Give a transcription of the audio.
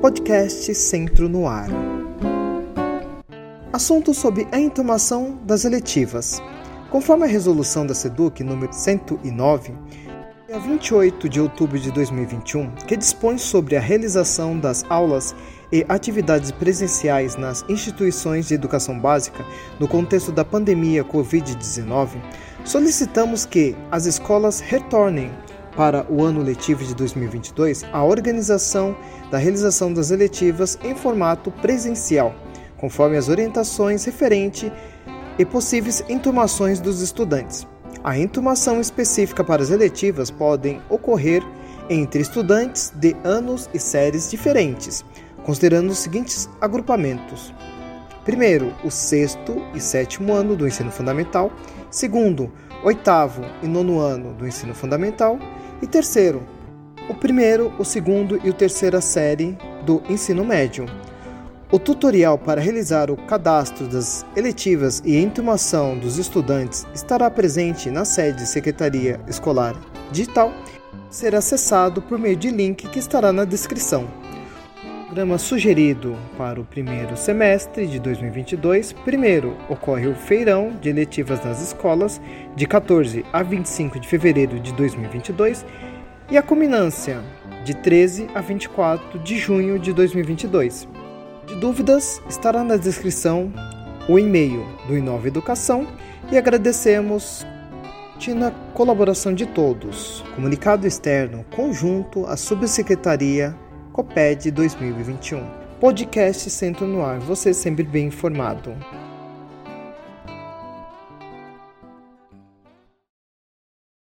Podcast Centro no Ar. Assunto sobre a intimação das eletivas. Conforme a resolução da SEDUC número 109, dia 28 de outubro de 2021, que dispõe sobre a realização das aulas e atividades presenciais nas instituições de educação básica no contexto da pandemia Covid-19, solicitamos que as escolas retornem para o ano letivo de 2022 a organização da realização das eletivas em formato presencial, conforme as orientações referente e possíveis intumações dos estudantes. A intumação específica para as eletivas podem ocorrer entre estudantes de anos e séries diferentes, considerando os seguintes agrupamentos: primeiro, o sexto e sétimo ano do ensino fundamental, segundo, oitavo e nono ano do ensino fundamental e terceiro, o primeiro, o segundo e o terceira série do ensino médio. O tutorial para realizar o cadastro das eletivas e intimação dos estudantes estará presente na sede Secretaria Escolar Digital. Será acessado por meio de link que estará na descrição. Programa sugerido para o primeiro semestre de 2022. Primeiro, ocorre o feirão de eletivas nas escolas, de 14 a 25 de fevereiro de 2022, e a culminância, de 13 a 24 de junho de 2022. De dúvidas, estará na descrição o e-mail do Inova Educação e agradecemos a colaboração de todos. Comunicado externo conjunto à Subsecretaria COPED 2021. Podcast Centro no Ar, você sempre bem informado.